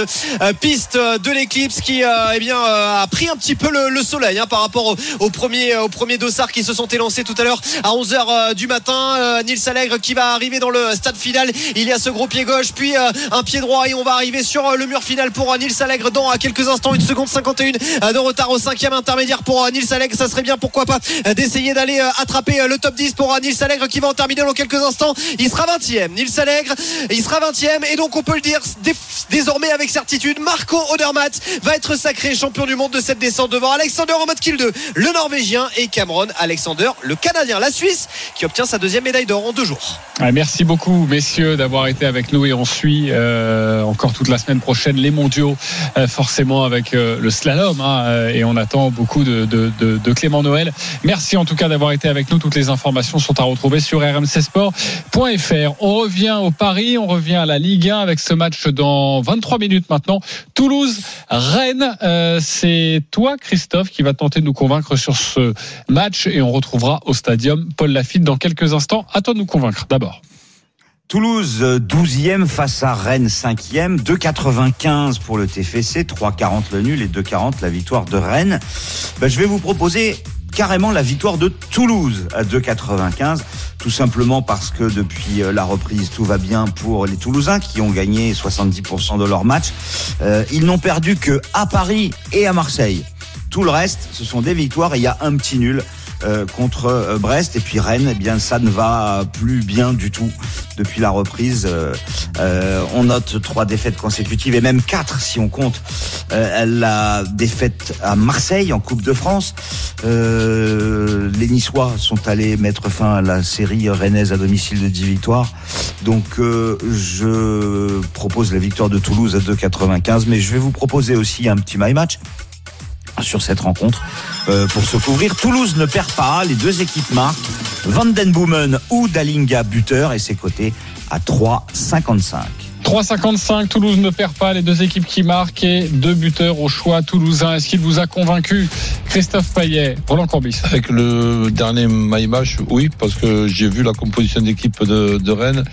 piste de l'éclipse qui euh, eh bien, euh, a pris un petit peu le, le soleil hein, par rapport au, au premier, au premier dossard qui se sont élancés tout à l'heure à 11h du matin. Euh, Nils Allègre qui va arriver dans le stade final. Il y a ce gros pied gauche, puis euh, un pied droit et on va arriver sur euh, le mur final pour euh, Nils Allègre dans euh, quelques instants. Une seconde 51 euh, de retard au cinquième intermédiaire pour euh, Nils Allègre. Ça serait bien, pourquoi pas, euh, d'essayer d'aller euh, attraper euh, le top 10 pour euh, Nils Allègre qui va en terminer dans quelques instants. Il sera 20e. Nils Allègre, il sera 20e et donc on peut le dire dé- désormais avec certitude. Marco Odermatt va être sacré champion du monde de cette descente devant Alexander en mode kill 2, le Norvégien et Cameron Alexander, le Canadien. La Suisse qui obtient sa deuxième médaille d'or en deux jours. Merci beaucoup, messieurs, d'avoir été avec nous et on suit euh, encore toute la semaine prochaine les mondiaux, euh, forcément avec euh, le slalom. hein, et on attend beaucoup de, de- Clément Noël. Merci en tout cas d'avoir été avec nous. Toutes les informations sont à retrouver sur rmcsport.fr. On revient au Paris, on revient à la Ligue 1 avec ce match dans 23 minutes maintenant. Toulouse-Rennes. Euh, C'est toi, Christophe, qui va tenter de nous convaincre sur ce match et on retrouvera au stadium Paul Lafitte dans quelques instants. À toi de nous convaincre d'abord. Toulouse, euh, 12e face à Rennes, 5e. 2,95 pour le TFC, 3,40 le nul et 2,40 la victoire de Rennes. Ben, je vais vous proposer carrément la victoire de Toulouse à 2,95. Tout simplement parce que depuis euh, la reprise, tout va bien pour les Toulousains qui ont gagné 70% de leur match. Euh, ils n'ont perdu que à Paris et à Marseille. Tout le reste, ce sont des victoires et il y a un petit nul euh, contre euh, Brest. Et puis Rennes, eh bien ça ne va plus bien du tout depuis la reprise. Euh, on note trois défaites consécutives et même quatre si on compte la défaite à Marseille en Coupe de France. Les Niçois sont allés mettre fin à la série rennaise à domicile de 10 victoires. Donc je propose la victoire de Toulouse à 2,95, mais je vais vous proposer aussi un petit my match sur cette rencontre euh, pour se couvrir. Toulouse ne perd pas, les deux équipes marquent. Van Den Boomen ou Dalinga buteur et ses côtés à 3,55. 3,55, Toulouse ne perd pas, les deux équipes qui marquent et deux buteurs au choix toulousain. Est-ce qu'il vous a convaincu Christophe Payet, Roland Corbis Avec le dernier my match, oui, parce que j'ai vu la composition d'équipe de, de Rennes.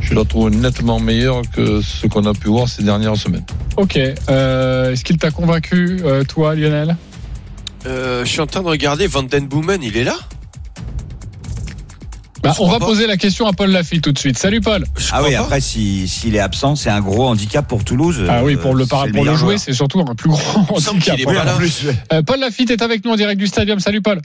Je la trouve nettement meilleure que ce qu'on a pu voir ces dernières semaines. Ok, euh, est-ce qu'il t'a convaincu, euh, toi Lionel? Euh, je suis en train de regarder Van Den Boomen, il est là? Bah, On va poser la question à Paul Lafitte tout de suite. Salut Paul Je Ah oui, pas. après si- s'il est absent, c'est un gros handicap pour Toulouse. Ah oui, Euh, pour le, c'est par- pour le meilleur jouer, c'est surtout un plus semble handicap. est. En plus. Euh, Paul Lafitte est avec nous en direct du stadium. Salut Paul.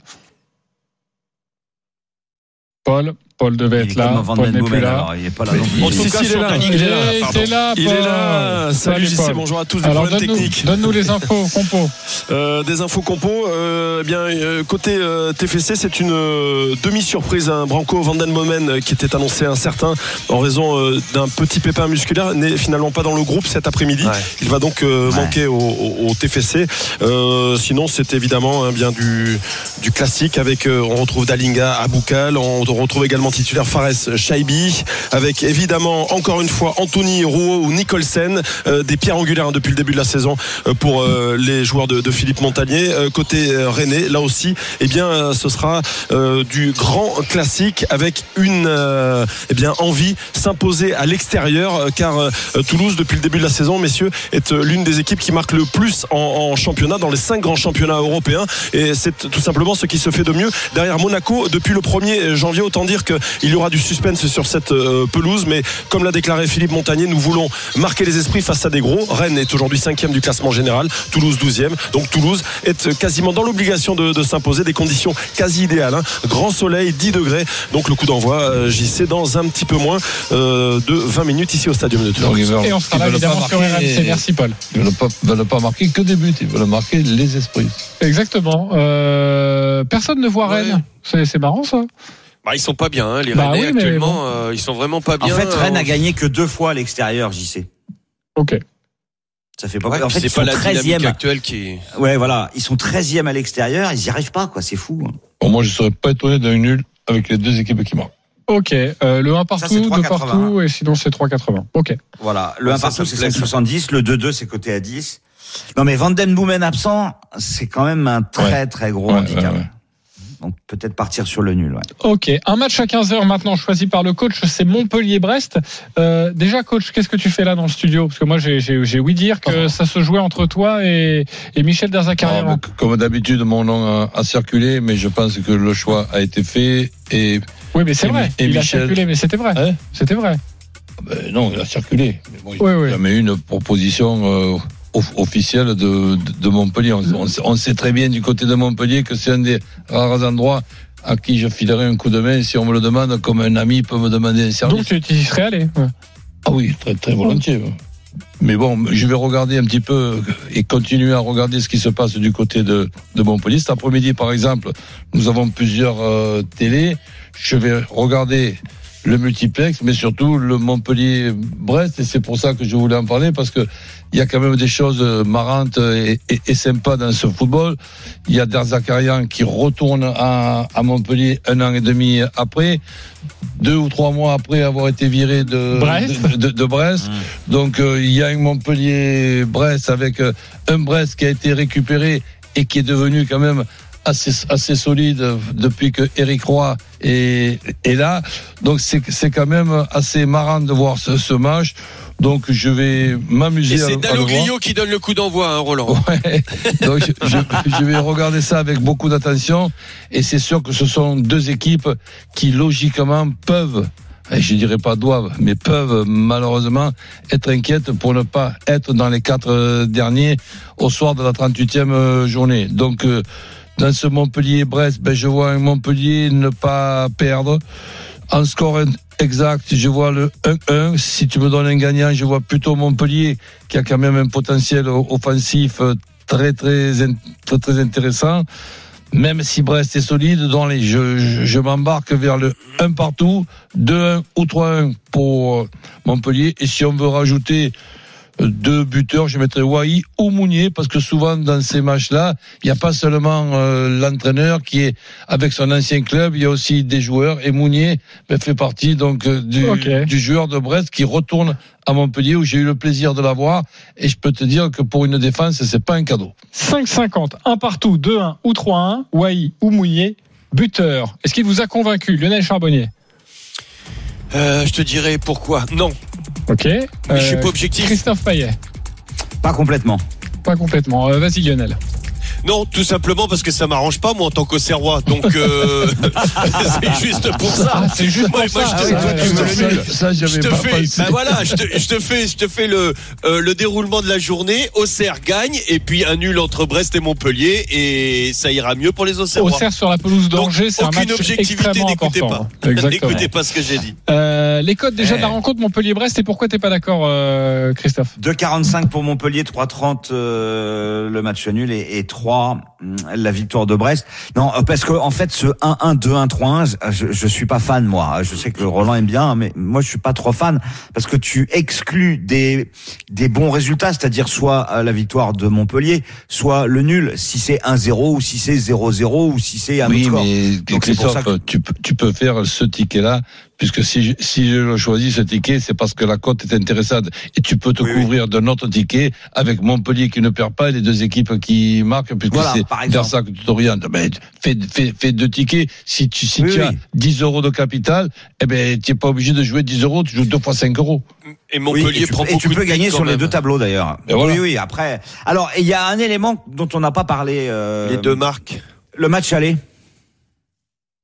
Paul, Paul devait Il être là. Van Paul Den n'est plus Boomen, là. alors, il est pas là Si, cas, si, il est là. Il il est là, est- pardon. il est là, Il Paul. est là. Salut JC, bonjour à tous. Des Alors problèmes donne-nous techniques. donne-nous les infos, compo. Euh, des infos compo. Euh, eh bien, euh, côté euh, TFC, c'est une euh, demi-surprise. Un Branco Van Den Bomen euh, qui était annoncé incertain en raison euh, d'un petit pépin musculaire n'est finalement pas dans le groupe cet après-midi. Ouais. Il va donc euh, Ouais. manquer au, au- au TFC. Euh, sinon, c'est évidemment hein, bien du, du classique avec euh, on retrouve Dalinga à Boukal, on retrouve également titulaire Fares Shaibi, avec évidemment encore une fois Anthony Rouault ou Nicholsen, euh, des pierres angulaires hein, depuis le début de la saison euh, pour euh, les joueurs de, Philippe Montagnier. Euh, côté Rennais, là aussi, eh bien, ce sera du grand classique avec une eh bien envie s'imposer à l'extérieur, car Toulouse depuis le début de la saison, messieurs, est l'une des équipes qui marque le plus en, championnat dans les cinq grands championnats européens, et c'est tout simplement ce qui se fait de mieux derrière Monaco depuis le 1er janvier. Autant dire qu'il y aura du suspense sur cette euh, pelouse, mais comme l'a déclaré Philippe Montagnier, nous voulons marquer les esprits face à des gros. Rennes est aujourd'hui cinquième du classement général, Toulouse 12e. Donc Toulouse est quasiment dans l'obligation de, de s'imposer des conditions quasi idéales. hein. Grand soleil, 10 degrés. Donc le coup d'envoi, euh, JC, dans un petit peu moins euh, de 20 minutes ici au Stadium de Toulouse. Et on sera là évidemment sur RMC. Merci Paul. Ils ne veulent pas, marquer que des buts, ils veulent marquer les esprits. Exactement. Euh, personne ne voit Ouais. Rennes. C'est c'est marrant ça. Bah, ils sont pas bien, hein, les Bah Rennais oui, mais actuellement. bon. euh, ils sont vraiment pas En bien. fait, Rennes Euh, a gagné que deux fois à l'extérieur, JC. Ok. Ça fait pas ouais, En fait, c'est ils pas sont la dynamique 13e. actuelle qui. Ouais, voilà. Ils sont 13e à l'extérieur, ils y arrivent pas, quoi. C'est fou. hein. Bon, moi, je ne serais pas étonné d'un nul avec les deux équipes qui marquent. Ok. Euh, le 1 Ça, partout, c'est 2 3,80, partout, et sinon c'est 3,80. Ok. Voilà. Le Ouais, 1 ça, partout, ça c'est plaît, ça. 5,70. Le 2-2, c'est coté à 10. Non, mais Van Den Boomen absent, c'est quand même un très, très gros Ouais, handicap. Donc, peut-être partir sur le nul, ouais. Ok. Un match à 15h maintenant choisi par le coach, c'est Montpellier-Brest. Euh, déjà, coach, qu'est-ce que tu fais là dans le studio? Parce que moi, j'ai- j'ai j'ai ouï dire que ça se jouait entre toi et, et Michel Ah, Derzakarian. mais comme d'habitude, mon nom a, a circulé, mais je pense que le choix a été fait. Et Oui, mais c'est vrai. Et Il a circulé, mais c'était vrai. Hein? C'était vrai. ben, non, il a circulé. Mais bon, il Oui, n'y oui. a jamais eu une proposition euh, officielle de, de, de Montpellier. On, on sait- on sait très bien du côté de Montpellier que c'est un des rares endroits à qui je filerai un coup de main si on me le demande, comme un ami peut me demander un service. Donc, tu tu y serais allé. ouais. Ah oui, très, très volontiers. ouais. Mais bon, je vais regarder un petit peu et continuer à regarder ce qui se passe du côté de, de Montpellier. Cet après-midi, par exemple, nous avons plusieurs euh, télés. Je vais regarder le multiplex, mais surtout le Montpellier-Brest. Et c'est pour ça que je voulais en parler, parce que il y a quand même des choses marrantes et, et, et sympas dans ce football. Il y a Derzakarian qui retourne à, à, Montpellier un an et demi après, deux ou trois mois après avoir été viré de Brest. De, de, de Brest. Mmh. Donc euh, il y a un Montpellier-Brest avec euh, un Brest qui a été récupéré et qui est devenu quand même assez, assez solide depuis que Eric Roy est, est là. Donc c'est quand même assez marrant de voir ce, ce match. Donc je vais m'amuser. Et c'est Dalloglio qui donne le coup d'envoi, hein, Roland. Ouais. Donc je, je, je, vais regarder ça avec beaucoup d'attention. Et c'est sûr que ce sont deux équipes qui logiquement peuvent et je dirais pas doivent, mais peuvent malheureusement être inquiètes pour ne pas être dans les quatre derniers au soir de la 38e journée. Donc dans ce Montpellier-Brest, ben, je vois un Montpellier ne pas perdre. En score exact, je vois le 1-1. Si tu me donnes un gagnant, je vois plutôt Montpellier qui a quand même un potentiel offensif très très très, intéressant. Même si Brest est solide, dans les, je, m'embarque vers le 1 partout, 2-1 ou 3-1 pour Montpellier. Et si on veut rajouter deux buteurs, je mettrais Wai ou Mounier parce que souvent dans ces matchs-là, il n'y a pas seulement euh, l'entraîneur qui est avec son ancien club, il y a aussi des joueurs et Mounier ben, fait partie donc du, okay. du joueur de Brest qui retourne à Montpellier où j'ai eu le plaisir de l'avoir et je peux te dire que pour une défense, c'est pas un cadeau. 5-50, un partout, 2-1 ou 3-1, Wai ou Mounier, buteur. Est-ce qu'il vous a convaincu, Lionel Charbonnier? Euh, Je te dirais pourquoi. Non. Ok. Mais euh, je suis pas objectif. Christophe Payet. Pas complètement. Pas complètement. Euh, Vas-y Lionel. Non, tout simplement parce que ça m'arrange pas moi en tant qu'Auxerrois. Donc euh, c'est juste pour ça. Ah, c'est juste moi, pour moi, ça. je te, Ah, je te ouais, fais, ouais, ça, je j'avais te pas fais, pensé. bah voilà, je te, je te fais, je te fais le euh, le déroulement de la journée. Auxerre gagne et puis un nul entre Brest et Montpellier et ça ira mieux pour les Auxerrois. Auxerre sur la pelouse d'Angers, c'est un match objectivité, n'écoutez pas. N'écoutez pas ce que j'ai dit. Euh, les codes déjà de la rencontre Montpellier-Brest et pourquoi t'es pas d'accord, euh, Christophe? 2,45 pour Montpellier, 3,30 euh, le match nul et, et 3 la victoire de Brest. Non, parce que en fait, ce 1-1, 2-1, 3-1, je, je suis pas fan moi. Je sais que Roland aime bien, mais moi je suis pas trop fan parce que tu exclus des des bons résultats, c'est-à-dire soit la victoire de Montpellier, soit le nul. Si c'est 1-0 ou si c'est 0-0 ou si c'est un oui, autre score. mais Donc, c'est pour Christophe, ça que- tu, tu peux faire ce ticket-là, puisque si je, si je choisis, ce ticket, c'est parce que la cote est intéressante. Et tu peux te couvrir d'un autre ticket avec Montpellier qui ne perd pas et les deux équipes qui marquent, puisque Voilà, c'est vers ça que tu t'orientes. Ben, fais, fais, fais deux tickets. Si tu, si Oui, tu as oui. 10 euros de capital, eh ben, tu n'es pas obligé de jouer 10 euros, tu joues deux fois 5 euros. Et Oui, Montpellier et tu, prend et tu peux gagner sur les deux tableaux d'ailleurs. Et voilà. Oui, oui. Après, alors il y a un élément dont on n'a pas parlé. euh, Les deux marques. Le match aller,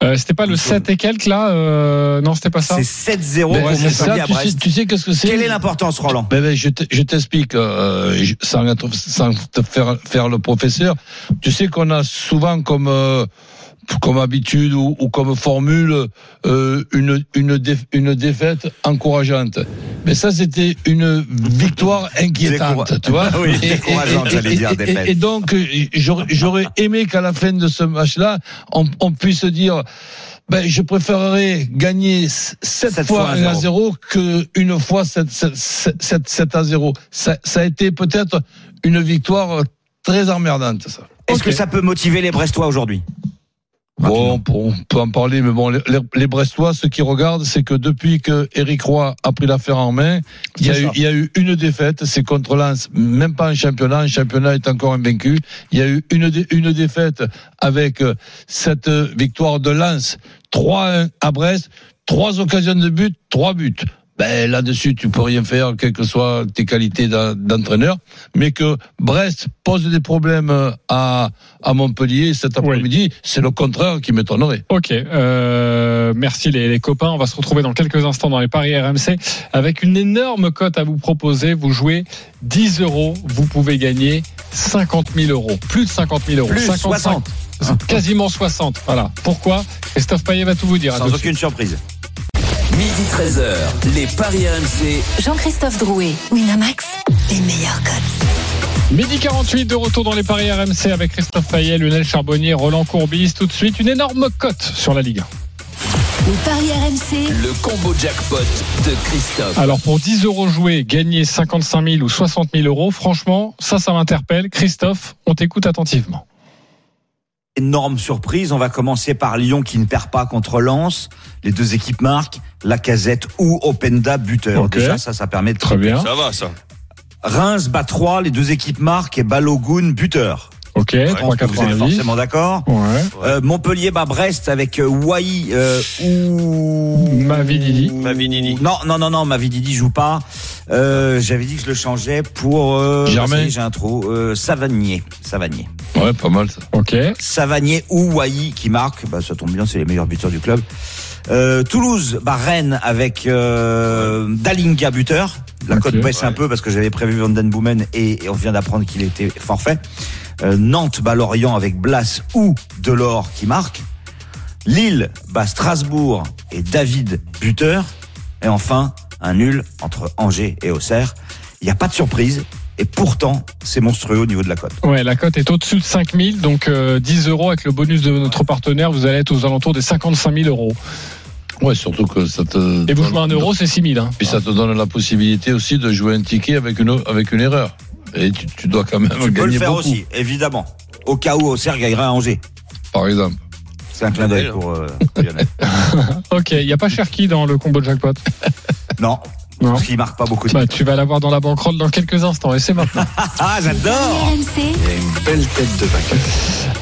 euh, C'était pas le 7 et quelques là euh, Non, c'était pas ça. c'est 7-0 Ben, pour c'est ça, à tu sais, Brest. tu sais qu'est-ce que c'est Quelle est l'importance, Roland Ben, ben, je te- je t'explique, euh, sans, être- sans te faire, faire le professeur. Tu sais qu'on a souvent comme, euh, comme habitude ou, ou comme formule euh, une, une, une défaite encourageante. Mais ça, c'était une victoire inquiétante, tu vois. Oui, Et- et- décourageante, et- j'allais et- dire, et- défaite. Et donc, euh, j'aurais aimé qu'à la fin de ce match-là, on, on puisse dire. Ben, je préférerais gagner 7 Sept fois fois 1 à 1 0 que une fois 7, 7, 7 à 0. Ça, ça a été peut-être une victoire très emmerdante, ça. Est-ce Ok. que ça peut motiver les Brestois aujourd'hui? Bon, on peut- en parler, mais bon, les, les Brestois, ce qui regardent, c'est que depuis que Eric Roy a pris l'affaire en main, il y, a eu, ça. il y a eu une défaite, c'est contre Lens, même pas en championnat, en championnat est encore invaincu. Il y a eu une, une défaite avec euh, cette victoire de Lens, 3-1 à Brest, trois occasions de but, trois buts. Ben, là-dessus, tu peux rien faire, quelles que soient tes qualités d'en- d'entraîneur, mais que Brest pose des problèmes à, à Montpellier cet après-midi, c'est le contraire qui m'étonnerait. Ok, euh, merci les, les copains. On va se retrouver dans quelques instants dans les paris RMC avec une énorme cote à vous proposer. Vous jouez 10 euros, vous pouvez gagner 50 000 euros, plus de 50 000 euros, Plus 55, 60. quasiment 60. Voilà. Pourquoi? Christophe Payet va tout vous dire. Sans suite. aucune surprise. Midi 13h, les Paris RMC. Jean-Christophe Drouet, Winamax, les meilleurs codes. Midi 48 de retour dans les paris RMC avec Christophe Payet, Lionel Charbonnier, Roland Courbis. Tout de suite, une énorme cote sur la Ligue 1. Les paris RMC, Le combo jackpot de Christophe. Alors pour 10 euros joués, gagner 55 000 ou 60 000 euros, franchement, ça, ça m'interpelle. Christophe, on t'écoute attentivement. Énorme surprise. On va commencer par Lyon qui ne perd pas contre Lens. Les deux équipes marquent. Lacazette ou Openda buteur. Déjà, ça, ça permet de Très bien. Ça va, ça. Reims bat 3, les deux équipes marquent et Balogun buteur. Ok, Je pense que Vous êtes 3,90. forcément d'accord. Ouais. Euh, Montpellier bat Brest avec euh, Wai euh, ou Mavididi. Mavididi. Non, non, non, non, Mavididi joue pas. Euh, J'avais dit que je le changeais pour euh, Germain. J'ai un trou. Euh, Savanier, Savanier, Ouais, pas mal ça. Ok. Savanier ou Wai qui marque. Bah, ça tombe bien, c'est les meilleurs buteurs du club. Euh, Toulouse bat Rennes avec euh, Dalinga buteur. La cote baisse un peu parce que j'avais prévu Van Den Boomen et, et on vient d'apprendre qu'il était forfait. Euh, Nantes bat Lorient avec Blas ou Delors qui marque. Lille bat Strasbourg et David buteur. Et enfin, un nul entre Angers et Auxerre. Il n'y a pas de surprise. Et pourtant, c'est monstrueux au niveau de la cote. Ouais, la cote est au-dessus de 5 000, donc euh, 10 euros avec le bonus de notre partenaire, vous allez être aux alentours des 55 000 euros. Ouais, surtout que ça te. Et vous jouez un euro, c'est 6 000. Hein. Puis ça te donne la possibilité aussi de jouer un ticket avec une, avec une erreur. Et tu, tu dois quand même Tu peux le faire beaucoup, aussi, évidemment. Au cas où Auxerre gagnerait à Angers. par exemple. C'est un clin d'œil pour euh, Lionel. Ok, il n'y a pas Cherki dans le combo jackpot? Non, Non. parce qu'il marque pas beaucoup de Bah, tu vas l'avoir dans la banquerolle dans quelques instants, et c'est maintenant. Ah, j'adore RMC, Une belle tête de vainqueur.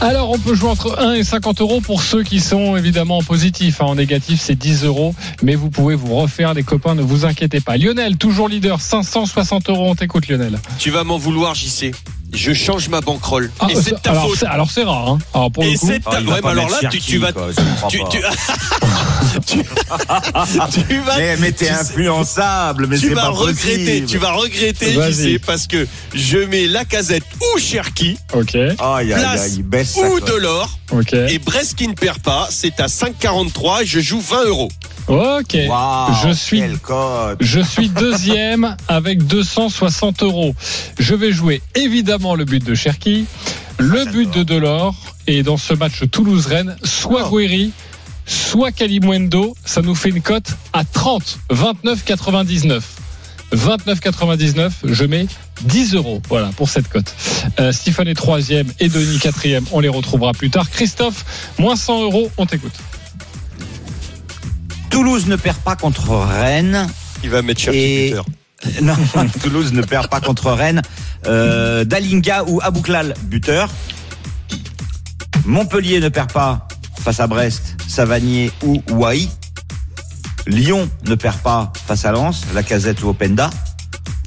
Alors, on peut jouer entre 1 et 50 euros pour ceux qui sont évidemment en positif. hein. En négatif, c'est 10 euros. Mais vous pouvez vous refaire, les copains, ne vous inquiétez pas. Lionel, toujours leader, 560 euros. On t'écoute, Lionel. Tu vas m'en vouloir, JC. Je change ma banquerolle. Ah, et c'est de ta alors, faute. c'est- alors, c'est rare. Hein. Alors, pour Et le coup, c'est de Ah, ta il Ouais, mais alors là, tu, vas. quoi, tu, tu, tu vas. Mais, mais t'es tu- influençable, mais tu c'est vas pas regretter, possible. tu vas regretter, Vas-y. JC, parce que je mets Lacazette ou Cherki, ok, aïe, Place baisse ou. Delors, ok, et Brest qui ne perd pas, c'est à 5,43 et je joue 20 euros. ok. Je suis. Je suis deuxième avec 260 euros. Je vais jouer évidemment le but de Cherki, le Ah, but de Delors, et dans ce match Toulouse-Rennes, soit Oh. Guéry, soit Kalimundo. Ça nous fait une cote à 30, 29,99. 29,99, je mets 10 euros. Voilà pour cette cote. Euh, Stephen est troisième et Denis quatrième. On les retrouvera plus tard. Christophe, moins 100 euros. On t'écoute. Toulouse ne perd pas contre Rennes. Il va mettre Cherki Et- buteur. Non, Toulouse ne perd pas contre Rennes. Euh, Dalinga ou Abouklal, buteur. Montpellier ne perd pas face à Brest, Savanier ou Wai. Lyon ne perd pas face à Lens, Lacazette ou Openda.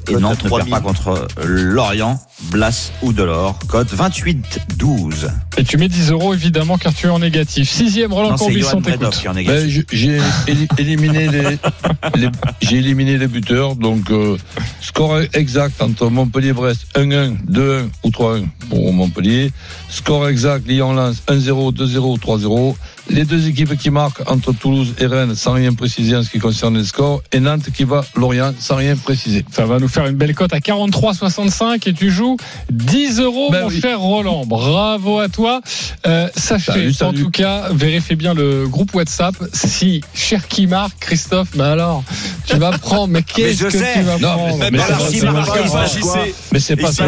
Et Nantes ne 3000. perd pas contre Lorient, Blas ou Delors. Cote 28-12. Et tu mets 10 euros évidemment car tu es en négatif. Sixième, Roland Non, c'est Courbis, Johan on Bredov t'écoute. Ben, j'ai éli- éliminé les, les- j'ai éliminé les buteurs. Donc, euh, score exact entre Montpellier-Brest 1-1, 2-1 ou 3-1 pour Montpellier. Score exact Lyon-Lens 1-0, 2-0, 3-0. Les deux équipes qui marquent entre Toulouse et Rennes sans rien préciser en ce qui concerne les scores. Et Nantes qui va Lorient sans rien préciser. Ça va nous faire une belle cote à 43,65 et tu joues 10 euros, Ben mon oui. cher Roland. Bravo à toi. Euh, sachez, Salut, en tout cas, vérifiez bien le groupe WhatsApp. Si Cherki marque, Christophe, mais alors, tu vas prendre, mais qu'est-ce que sais. tu vas Non, prendre mais- Mais c'est pas- pas, Et ça,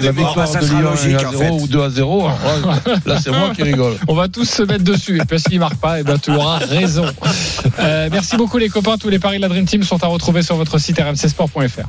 la victoire Ça de Lyon logique, 1 à en 0 fait. ou 2 à 0. Alors Là, c'est moi qui rigole. On va tous se mettre dessus. Et puis s'il marque pas, eh ben, tu auras raison. Euh, merci beaucoup les copains. Tous les paris de la Dream Team sont à retrouver sur votre site rmcsport.fr.